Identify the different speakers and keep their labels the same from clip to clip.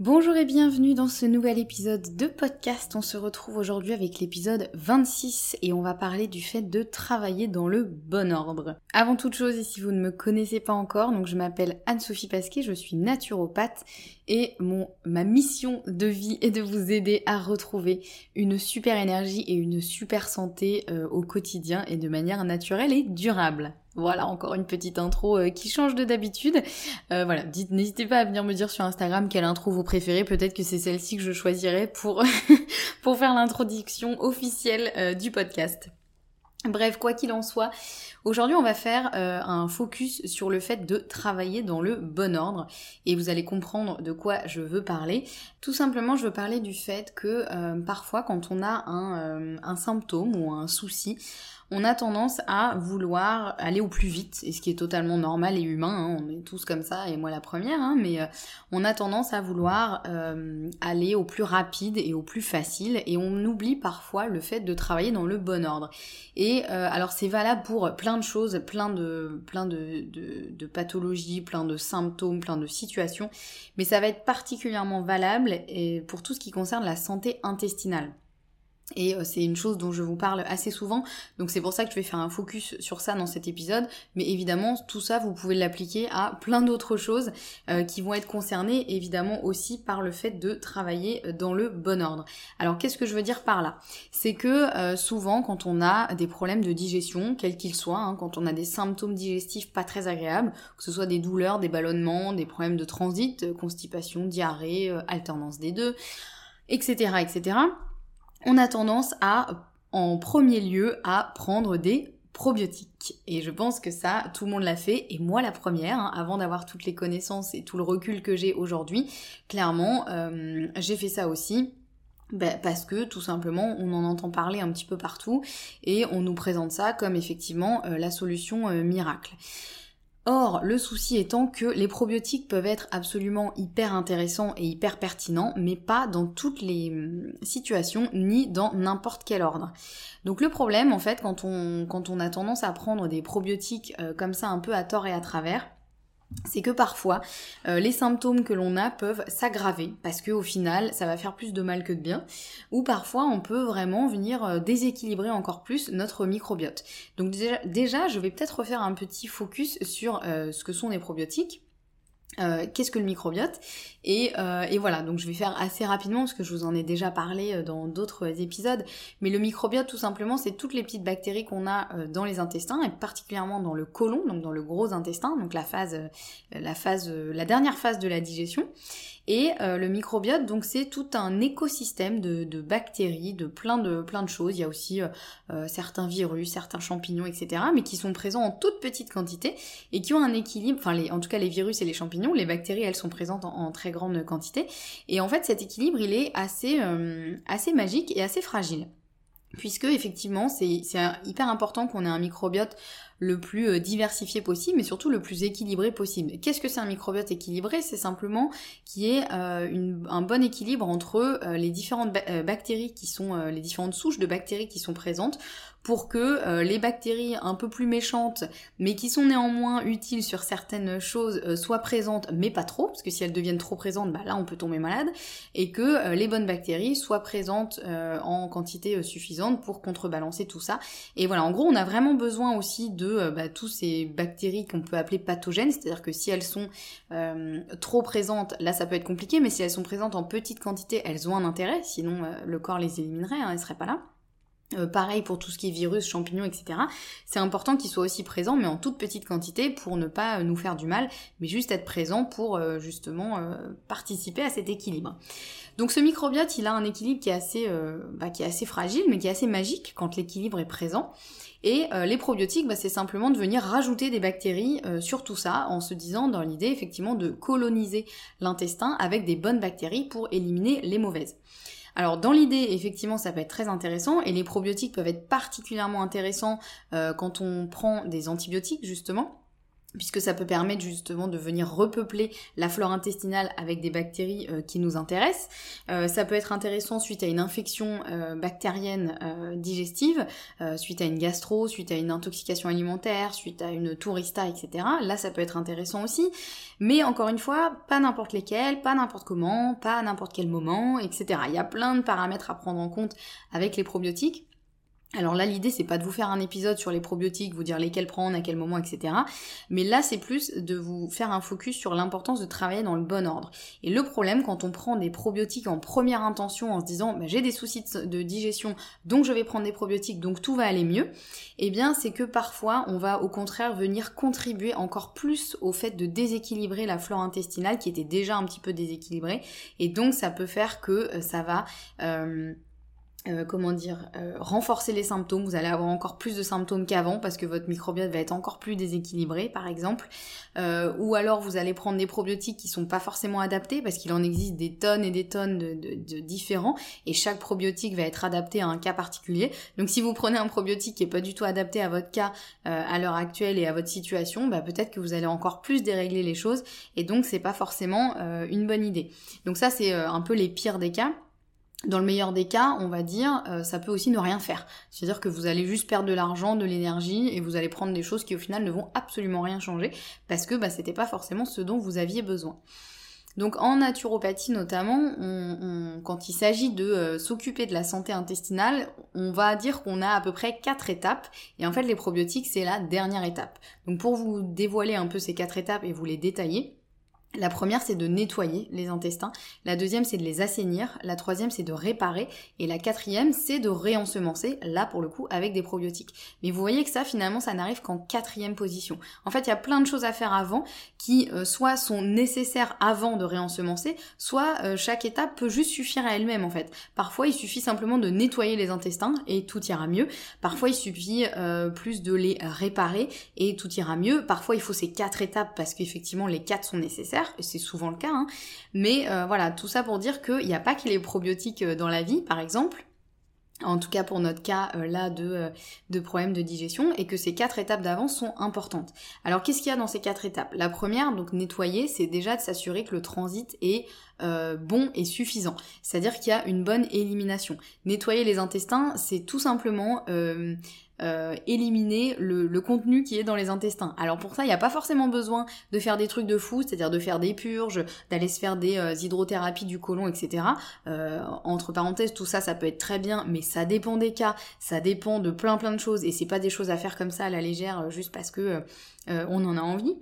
Speaker 1: Bonjour et bienvenue dans ce nouvel épisode de podcast. On se retrouve aujourd'hui avec l'épisode 26 et on va parler du fait de travailler dans le bon ordre. Avant toute chose, et si vous ne me connaissez pas encore, donc je m'appelle Anne-Sophie Pasquet, je suis naturopathe et mon, ma mission de vie est de vous aider à retrouver une super énergie et une super santé euh, au quotidien et de manière naturelle et durable. Voilà, encore une petite intro euh, qui change de d'habitude. Euh, voilà, n'hésitez pas à venir me dire sur Instagram quelle intro vous préférez. Peut-être que c'est celle-ci que je choisirai pour, faire l'introduction officielle euh, du podcast. Bref, quoi qu'il en soit, aujourd'hui on va faire un focus sur le fait de travailler dans le bon ordre et vous allez comprendre de quoi je veux parler. Tout simplement, je veux parler du fait que parfois quand on a un symptôme ou un souci, on a tendance à vouloir aller au plus vite, et ce qui est totalement normal et humain, hein, on est tous comme ça, et moi la première, hein, mais euh, on a tendance à vouloir euh, aller au plus rapide et au plus facile, et on oublie parfois le fait de travailler dans le bon ordre. Et euh, alors c'est valable pour plein de choses, plein de, plein de, de pathologies, plein de symptômes, plein de situations, mais ça va être particulièrement valable pour tout ce qui concerne la santé intestinale. Et euh, c'est une chose dont je vous parle assez souvent, donc c'est pour ça que je vais faire un focus sur ça dans cet épisode. Mais évidemment, tout ça, vous pouvez l'appliquer à plein d'autres choses euh, qui vont être concernées évidemment aussi par le fait de travailler dans le bon ordre. Alors qu'est-ce que je veux dire par là? C'est que euh, souvent, quand on a des problèmes de digestion, quels qu'ils soient, hein, quand on a des symptômes digestifs pas très agréables, que ce soit des douleurs, des ballonnements, des problèmes de transit, constipation, diarrhée, alternance des deux, etc., etc on a tendance à, en premier lieu, à prendre des probiotiques. Et je pense que ça, tout le monde l'a fait, et moi la première, hein, avant d'avoir toutes les connaissances et tout le recul que j'ai aujourd'hui, clairement, euh, j'ai fait ça aussi. Ben, parce que tout simplement on en entend parler un petit peu partout et on nous présente ça comme effectivement euh, la solution euh, miracle. Or, le souci étant que les probiotiques peuvent être absolument hyper intéressants et hyper pertinents, mais pas dans toutes les hum, situations ni dans n'importe quel ordre. Donc le problème, en fait, quand on, a tendance à prendre des probiotiques euh, comme ça un peu à tort et à travers, c'est que parfois euh, les symptômes que l'on a peuvent s'aggraver parce que au final ça va faire plus de mal que de bien ou parfois on peut vraiment venir euh, déséquilibrer encore plus notre microbiote. Donc déjà, je vais peut-être refaire un petit focus sur euh, ce que sont les probiotiques euh, qu'est-ce que le microbiote? Et, euh, et, voilà, donc je vais faire assez rapidement parce que je vous en ai déjà parlé euh, dans d'autres épisodes, mais le microbiote tout simplement c'est toutes les petites bactéries qu'on a dans les intestins et particulièrement dans le côlon, donc dans le gros intestin, donc la phase, la phase, la dernière phase de la digestion. Et euh, le microbiote, donc c'est tout un écosystème de, bactéries, de plein de plein de choses. Il y a aussi euh, euh, certains virus, certains champignons, etc. Mais qui sont présents en toute petite quantité et qui ont un équilibre. Enfin, en tout cas, les virus et les champignons, les bactéries, elles sont présentes en, très grande quantité. Et en fait, cet équilibre, il est assez assez magique et assez fragile puisque effectivement c'est hyper important qu'on ait un microbiote le plus euh, diversifié possible, mais surtout le plus équilibré possible. Qu'est-ce que c'est un microbiote équilibré? C'est simplement qui est euh, un bon équilibre entre euh, les différentes bactéries qui sont les différentes souches de bactéries qui sont présentes pour que les bactéries un peu plus méchantes, mais qui sont néanmoins utiles sur certaines choses, soient présentes, mais pas trop, parce que si elles deviennent trop présentes, bah là on peut tomber malade, et que les bonnes bactéries soient présentes en quantité suffisante pour contrebalancer tout ça. Et voilà, en gros, on a vraiment besoin aussi de euh, bah, tous ces bactéries qu'on peut appeler pathogènes, c'est-à-dire que si elles sont euh, trop présentes, là ça peut être compliqué, mais si elles sont présentes en petite quantité, elles ont un intérêt, sinon euh, le corps les éliminerait, hein, elles seraient pas là. Euh, pareil pour tout ce qui est virus, champignons, etc. C'est important qu'ils soient aussi présents, mais en toute petite quantité pour ne pas nous faire du mal, mais juste être présent pour euh, justement euh, participer à cet équilibre. Donc ce microbiote, il a un équilibre qui est assez, bah, qui est assez fragile, mais qui est assez magique quand l'équilibre est présent. Et les probiotiques, bah, c'est simplement de venir rajouter des bactéries sur tout ça, en se disant dans l'idée effectivement de coloniser l'intestin avec des bonnes bactéries pour éliminer les mauvaises. Alors dans l'idée, effectivement, ça peut être très intéressant et les probiotiques peuvent être particulièrement intéressants euh, quand on prend des antibiotiques justement puisque ça peut permettre justement de venir repeupler la flore intestinale avec des bactéries euh, qui nous intéressent. Euh, ça peut être intéressant suite à une infection euh, bactérienne digestive, suite à une gastro, suite à une intoxication alimentaire, suite à une tourista, etc. Là, ça peut être intéressant aussi. Mais encore une fois, pas n'importe lesquels, pas n'importe comment, pas n'importe quel moment, etc. Il y a plein de paramètres à prendre en compte avec les probiotiques. Alors là, l'idée, c'est pas de vous faire un épisode sur les probiotiques, vous dire lesquels prendre, à quel moment, etc. Mais là, c'est plus de vous faire un focus sur l'importance de travailler dans le bon ordre. Et le problème, quand on prend des probiotiques en première intention, en se disant, bah, j'ai des soucis de digestion, donc je vais prendre des probiotiques, donc tout va aller mieux, eh bien, c'est que parfois, on va au contraire venir contribuer encore plus au fait de déséquilibrer la flore intestinale qui était déjà un petit peu déséquilibrée. Et donc, ça peut faire que euh, ça va... Euh, euh, comment dire, euh, renforcer les symptômes, vous allez avoir encore plus de symptômes qu'avant parce que votre microbiote va être encore plus déséquilibré par exemple, euh, ou alors vous allez prendre des probiotiques qui sont pas forcément adaptés parce qu'il en existe des tonnes et des tonnes de, différents et chaque probiotique va être adapté à un cas particulier. Donc si vous prenez un probiotique qui est pas du tout adapté à votre cas à l'heure actuelle et à votre situation, bah, peut-être que vous allez encore plus dérégler les choses et donc c'est pas forcément une bonne idée. Donc ça c'est un peu les pires des cas. Dans le meilleur des cas, on va dire, euh, ça peut aussi ne rien faire. C'est-à-dire que vous allez juste perdre de l'argent, de l'énergie, et vous allez prendre des choses qui au final ne vont absolument rien changer, parce que bah, c'était pas forcément ce dont vous aviez besoin. Donc en naturopathie notamment, quand il s'agit de euh, s'occuper de la santé intestinale, on va dire qu'on a à peu près quatre étapes, et en fait les probiotiques c'est la dernière étape. Donc pour vous dévoiler un peu ces quatre étapes et vous les détailler, la première, c'est de nettoyer les intestins. La deuxième, c'est de les assainir. La troisième, c'est de réparer. Et la quatrième, c'est de réensemencer, là pour le coup, avec des probiotiques. Mais vous voyez que ça, finalement, ça n'arrive qu'en quatrième position. En fait, il y a plein de choses à faire avant qui, euh, soit sont nécessaires avant de réensemencer, soit euh, chaque étape peut juste suffire à elle-même, en fait. Parfois, il suffit simplement de nettoyer les intestins et tout ira mieux. Parfois, il suffit euh, plus de les réparer et tout ira mieux. Parfois, il faut ces quatre étapes parce qu'effectivement, les quatre sont nécessaires c'est souvent le cas, hein. mais euh, voilà, tout ça pour dire qu'il n'y a pas que les probiotiques euh, dans la vie, par exemple, en tout cas pour notre cas euh, là de, de problèmes de digestion, et que ces quatre étapes d'avance sont importantes. Alors qu'est-ce qu'il y a dans ces quatre étapes? La première, donc nettoyer, c'est déjà de s'assurer que le transit est bon et suffisant. C'est-à-dire qu'il y a une bonne élimination. Nettoyer les intestins, c'est tout simplement euh, éliminer le, contenu qui est dans les intestins. Alors pour ça, il n'y a pas forcément besoin de faire des trucs de fou, c'est-à-dire de faire des purges, d'aller se faire des euh, hydrothérapies du côlon, etc. Euh, entre parenthèses, tout ça, ça peut être très bien, mais ça dépend des cas, ça dépend de plein plein de choses, et c'est pas des choses à faire comme ça à la légère, juste parce que on en a envie.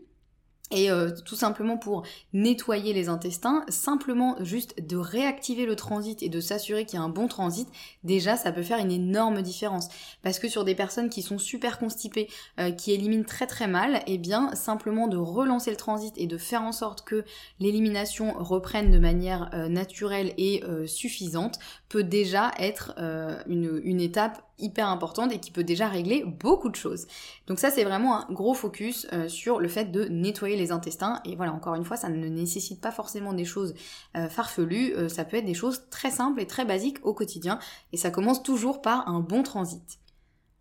Speaker 1: Et euh, tout simplement pour nettoyer les intestins, simplement juste de réactiver le transit et de s'assurer qu'il y a un bon transit, déjà ça peut faire une énorme différence. Parce que sur des personnes qui sont super constipées, euh, qui éliminent très très mal, eh bien simplement de relancer le transit et de faire en sorte que l'élimination reprenne de manière euh, naturelle et suffisante peut déjà être une, une étape hyper importante et qui peut déjà régler beaucoup de choses. Donc ça c'est vraiment un gros focus euh, sur le fait de nettoyer les intestins et voilà encore une fois ça ne nécessite pas forcément des choses euh, farfelues, euh, ça peut être des choses très simples et très basiques au quotidien et ça commence toujours par un bon transit.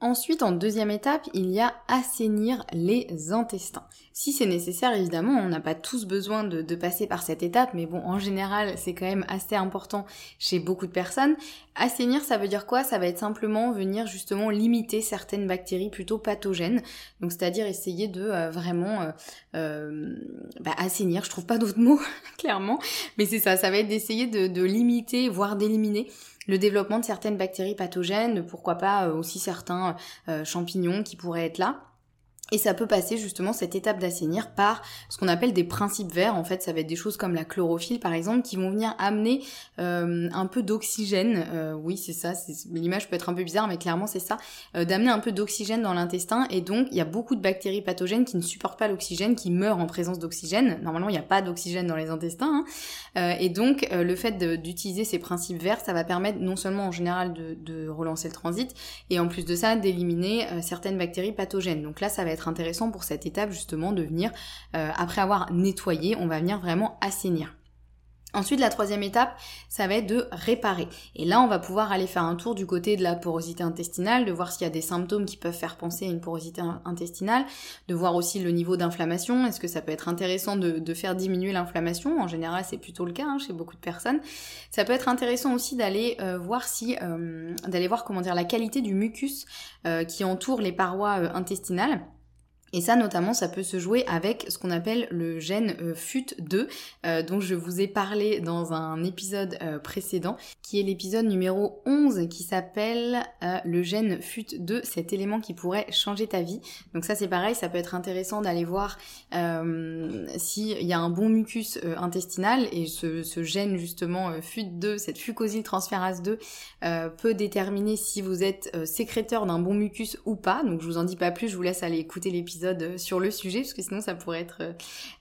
Speaker 1: Ensuite, en deuxième étape, il y a assainir les intestins. Si c'est nécessaire, évidemment, on n'a pas tous besoin de, passer par cette étape, mais bon, en général, c'est quand même assez important chez beaucoup de personnes. Assainir, ça veut dire quoi? Ça va être simplement venir justement limiter certaines bactéries plutôt pathogènes. Donc, c'est-à-dire essayer de euh, vraiment euh, euh, bah, assainir. Je trouve pas d'autres mots, clairement, mais c'est ça. Ça va être d'essayer de, de limiter, voire d'éliminer le développement de certaines bactéries pathogènes, pourquoi pas euh, aussi certains euh, champignons qui pourraient être là.
Speaker 2: Et ça peut passer justement cette étape d'assainir par ce qu'on appelle des principes verts. En fait, ça va être des choses comme la chlorophylle par exemple qui vont venir amener euh, un peu d'oxygène. Euh, oui, c'est ça. L'image peut être un peu bizarre, mais clairement c'est ça. Euh, d'amener un peu d'oxygène dans l'intestin. Et donc il y a beaucoup de bactéries pathogènes qui ne supportent pas l'oxygène, qui meurent en présence d'oxygène. Normalement, il n'y a pas d'oxygène dans les intestins. Hein. et donc le fait d'utiliser ces principes verts, ça va permettre non seulement en général de, relancer le transit, et en plus de ça d'éliminer certaines bactéries pathogènes. Donc là, ça va intéressant pour cette étape justement de venir, euh, après avoir nettoyé, on va venir vraiment assainir. Ensuite, la troisième étape, ça va être de réparer. Et là, on va pouvoir aller faire un tour du côté de la porosité intestinale, de voir s'il y a des symptômes qui peuvent faire penser à une porosité intestinale, de voir aussi le niveau d'inflammation. Est-ce que ça peut être intéressant de, faire diminuer l'inflammation? En général, c'est plutôt le cas hein, chez beaucoup de personnes. Ça peut être intéressant aussi d'aller euh, voir si, euh, d'aller voir comment dire la qualité du mucus qui entoure les parois intestinales. Et ça, notamment, ça peut se jouer avec ce qu'on appelle le gène euh, FUT2, euh, dont je vous ai parlé dans un épisode euh, précédent, qui est l'épisode numéro 11, qui s'appelle le gène FUT2, cet élément qui pourrait changer ta vie. Donc ça, c'est pareil, ça peut être intéressant d'aller voir s'il y a un bon mucus intestinal, et ce, ce gène, justement, FUT2, cette transférase 2, peut déterminer si vous êtes sécréteur d'un bon mucus ou pas. Donc je vous en dis pas plus, je vous laisse aller écouter l'épisode euh, sur le sujet, parce que sinon ça pourrait être euh,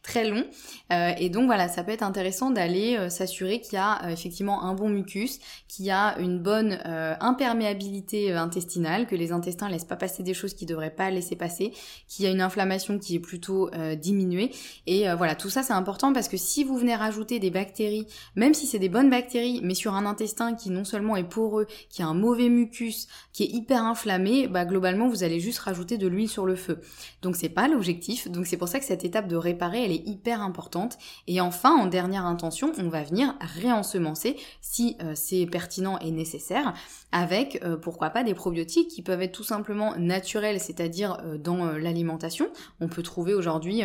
Speaker 2: très long. Euh, et donc voilà, ça peut être intéressant d'aller s'assurer qu'il y a effectivement un bon mucus, qu'il y a une bonne imperméabilité intestinale, que les intestins laissent pas passer des choses qui devraient pas laisser passer, qu'il y a une inflammation qui est plutôt diminuée. Et voilà, tout ça c'est important parce que si vous venez rajouter des bactéries, même si c'est des bonnes bactéries, mais sur un intestin qui non seulement est poreux, qui a un mauvais mucus, qui est hyper inflammé, bah globalement vous allez juste rajouter de l'huile sur le feu. Donc c'est pas l'objectif. Donc c'est pour ça que cette étape de réparer, elle est hyper importante. Et enfin, en dernière intention, on va venir réensemencer si euh, c'est pertinent et nécessaire avec euh, pourquoi pas des probiotiques qui peuvent être tout simplement naturels, c'est-à-dire euh, dans l'alimentation. On peut trouver aujourd'hui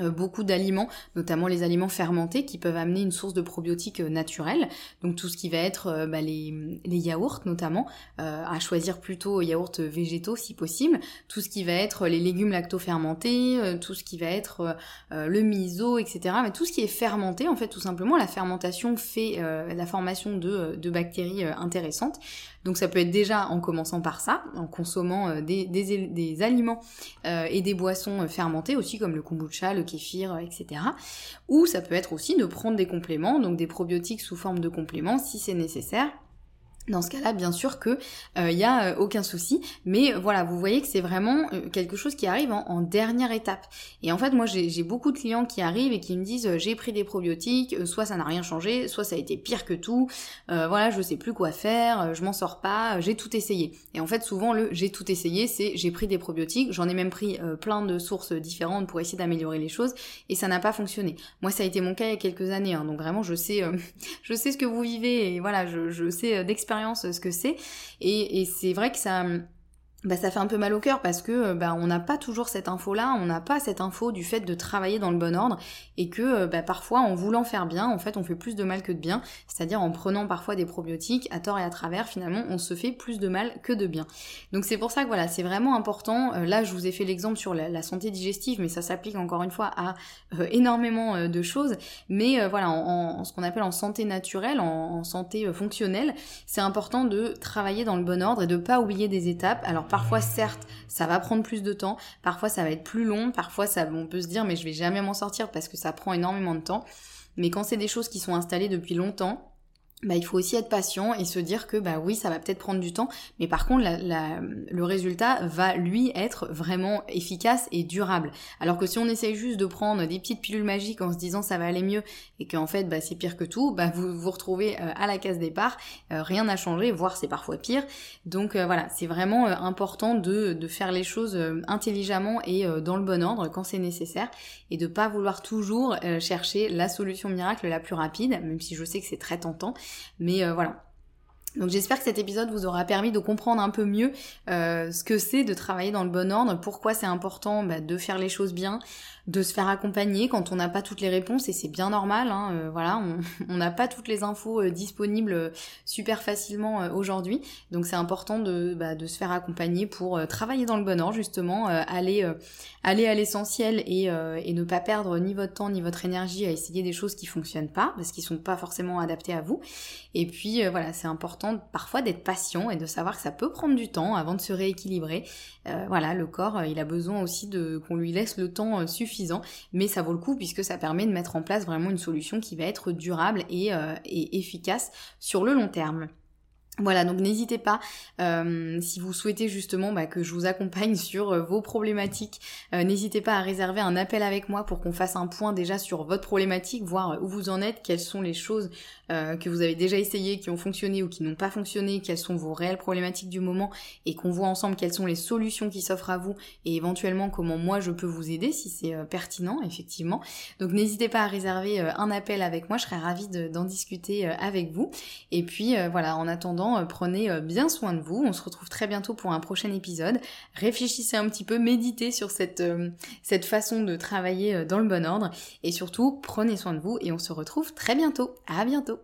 Speaker 2: beaucoup d'aliments, notamment les aliments fermentés, qui peuvent amener une source de probiotiques euh, naturels. Donc tout ce qui va être euh, bah, les, yaourts notamment, à choisir plutôt yaourts végétaux si possible. Tout ce qui va être les légumes lacto-fermentés, tout ce qui va être le miso, etc. Mais tout ce qui est fermenté, en fait, tout simplement, la fermentation fait la formation de, bactéries intéressantes. Donc ça peut être déjà en commençant par ça, en consommant euh, des, des, aliments euh, et des boissons euh, fermentées aussi comme le kombucha, le kéfir, etc. Ou ça peut être aussi de prendre des compléments, donc des probiotiques sous forme de compléments si c'est nécessaire. Dans ce cas-là, bien sûr que il euh, y a euh, aucun souci, mais voilà, vous voyez que c'est vraiment euh, quelque chose qui arrive en, dernière étape. Et en fait, moi, j'ai beaucoup de clients qui arrivent et qui me disent j'ai pris des probiotiques, soit ça n'a rien changé, soit ça a été pire que tout. voilà, je sais plus quoi faire, je m'en sors pas, j'ai tout essayé. Et en fait, souvent le j'ai tout essayé, c'est j'ai pris des probiotiques, j'en ai même pris plein de sources différentes pour essayer d'améliorer les choses, et ça n'a pas fonctionné. Moi, ça a été mon cas il y a quelques années, hein, donc vraiment, je sais, je sais ce que vous vivez et voilà, je, je sais d'expérience ce que c'est. Et, et c'est vrai que ça, bah, ça fait un peu mal au cœur parce que bah, on n'a pas toujours cette info là, on n'a pas cette info du fait de travailler dans le bon ordre et que bah, parfois en voulant faire bien, en fait on fait plus de mal que de bien, c'est-à-dire en prenant parfois des probiotiques à tort et à travers, finalement on se fait plus de mal que de bien. Donc c'est pour ça que voilà, c'est vraiment important. Euh, là je vous ai fait l'exemple sur la, santé digestive, mais ça s'applique encore une fois à euh, énormément euh, de choses. Mais voilà, en, ce qu'on appelle en santé naturelle, en, santé fonctionnelle, c'est important de travailler dans le bon ordre et de pas oublier des étapes. Alors Parfois, certes, ça va prendre plus de temps, parfois ça va être plus long, parfois on peut se dire mais je vais jamais m'en sortir parce que ça prend énormément de temps. Mais quand c'est des choses qui sont installées depuis longtemps, bah, il faut aussi être patient et se dire que bah oui ça va peut-être prendre du temps mais par contre le résultat va lui être vraiment efficace et durable. Alors que si on essaye juste de prendre des petites pilules magiques en se disant ça va aller mieux et qu'en fait bah, c'est pire que tout bah vous vous retrouvez euh, à la case départ euh, rien n'a changé voire c'est parfois pire. Donc euh, voilà c'est vraiment important de, de faire les choses intelligemment et dans le bon ordre quand c'est nécessaire et de pas vouloir toujours chercher la solution miracle la plus rapide même si je sais que c'est très tentant mais euh, voilà. Donc j'espère que cet épisode vous aura permis de comprendre un peu mieux euh, ce que c'est de travailler dans le bon ordre, pourquoi c'est important bah, de faire les choses bien, de se faire accompagner quand on n'a pas toutes les réponses et c'est bien normal. Hein, voilà, on n'a pas toutes les infos disponibles super facilement aujourd'hui, donc c'est important de, bah, de se faire accompagner pour travailler dans le bon ordre justement, aller aller à l'essentiel et, et ne pas perdre ni votre temps ni votre énergie à essayer des choses qui fonctionnent pas parce qu'ils sont pas forcément adaptés à vous. Et puis voilà, c'est important parfois d'être patient et de savoir que ça peut prendre du temps avant de se rééquilibrer. Euh, voilà, le corps, euh, il a besoin aussi de qu'on lui laisse le temps euh, mais ça vaut le coup puisque ça permet de mettre en place vraiment une solution qui va être durable et, et efficace sur le long terme. Voilà, donc n'hésitez pas, euh, si vous souhaitez justement bah, que je vous accompagne sur euh, vos problématiques, euh, n'hésitez pas à réserver un appel avec moi pour qu'on fasse un point déjà sur votre problématique, voir où vous en êtes, quelles sont les choses que vous avez déjà essayées, qui ont fonctionné ou qui n'ont pas fonctionné, quelles sont vos réelles problématiques du moment, et qu'on voit ensemble quelles sont les solutions qui s'offrent à vous, et éventuellement comment moi je peux vous aider si c'est pertinent, effectivement. Donc n'hésitez pas à réserver un appel avec moi, je serais ravie d'en discuter avec vous. Et puis voilà, en attendant, euh, prenez euh, bien soin de vous. On se retrouve très bientôt pour un prochain épisode. Réfléchissez un petit peu, méditez sur cette, euh, cette façon de travailler dans le bon ordre. Et surtout, prenez soin de vous et on se retrouve très bientôt. À bientôt